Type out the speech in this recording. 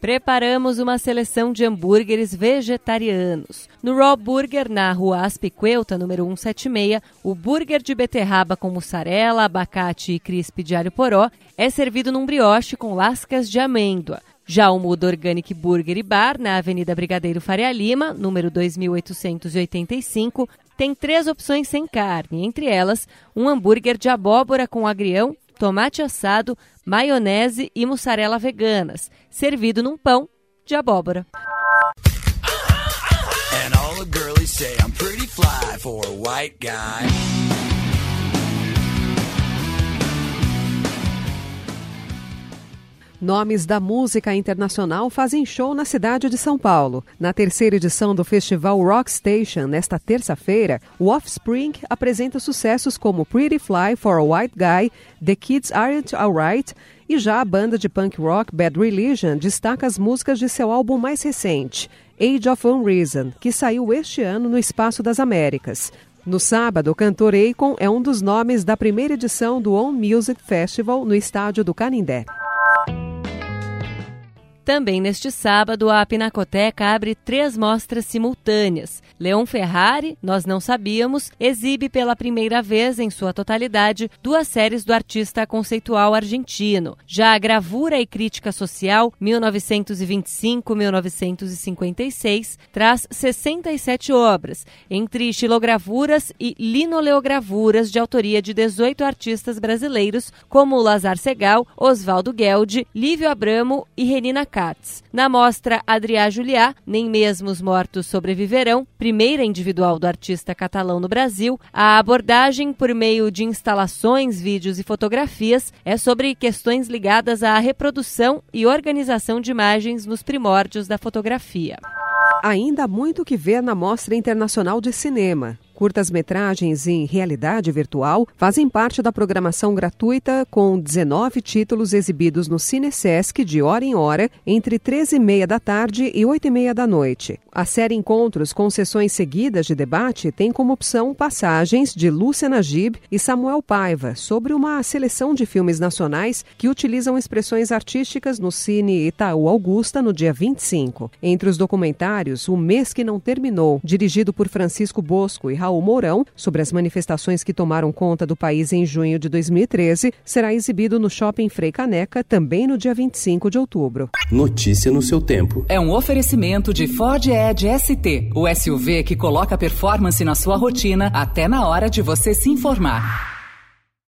Preparamos uma seleção de hambúrgueres vegetarianos. No Raw Burger, na rua Aspicuelta, número 176, o burger de beterraba com mussarela, abacate e crisp de alho poró é servido num brioche com lascas de amêndoa. Já o Muda Organic Burger e Bar, na Avenida Brigadeiro Faria Lima, número 2885, tem três opções sem carne, entre elas um hambúrguer de abóbora com agrião tomate assado, maionese e mussarela veganas, servido num pão de abóbora. And all the girlies say I'm pretty fly for a white guy. Nomes da música internacional fazem show na cidade de São Paulo. Na terceira edição do festival Rock Station, nesta terça-feira, o Offspring apresenta sucessos como Pretty Fly for a White Guy, The Kids Aren't Alright e já a banda de punk rock Bad Religion destaca as músicas de seu álbum mais recente, Age of Unreason, que saiu este ano no Espaço das Américas. No sábado, o cantor Akon é um dos nomes da primeira edição do On Music Festival no estádio do Canindé. Também neste sábado, a Pinacoteca abre três mostras simultâneas. Leon Ferrari, Nós Não Sabíamos, exibe pela primeira vez em sua totalidade duas séries do artista conceitual argentino. Já a Gravura e Crítica Social, 1925-1956, traz 67 obras, entre estilogravuras e linoleogravuras de autoria de 18 artistas brasileiros, como Lazar Segal, Oswaldo Gueldi, Lívio Abramo e Renina na mostra Adrià Juliá, Nem Mesmo os Mortos Sobreviverão, primeira individual do artista catalão no Brasil, a abordagem por meio de instalações, vídeos e fotografias é sobre questões ligadas à reprodução e organização de imagens nos primórdios da fotografia. Ainda há muito que ver na Mostra Internacional de Cinema. Curtas-metragens em realidade virtual fazem parte da programação gratuita com 19 títulos exibidos no Cinesesc de hora em hora, entre 13 e meia da tarde e 8 e meia da noite. A série Encontros com sessões seguidas de debate tem como opção passagens de Lúcia Najib e Samuel Paiva sobre uma seleção de filmes nacionais que utilizam expressões artísticas no Cine Itaú Augusta no dia 25. Entre os documentários, O Mês que Não Terminou, dirigido por Francisco Bosco e Raul Raul Mourão sobre as manifestações que tomaram conta do país em junho de 2013 será exibido no Shopping Frei Caneca também no dia 25 de outubro. Notícia no seu tempo. É um oferecimento de Ford Edge ST, o SUV que coloca performance na sua rotina até na hora de você se informar.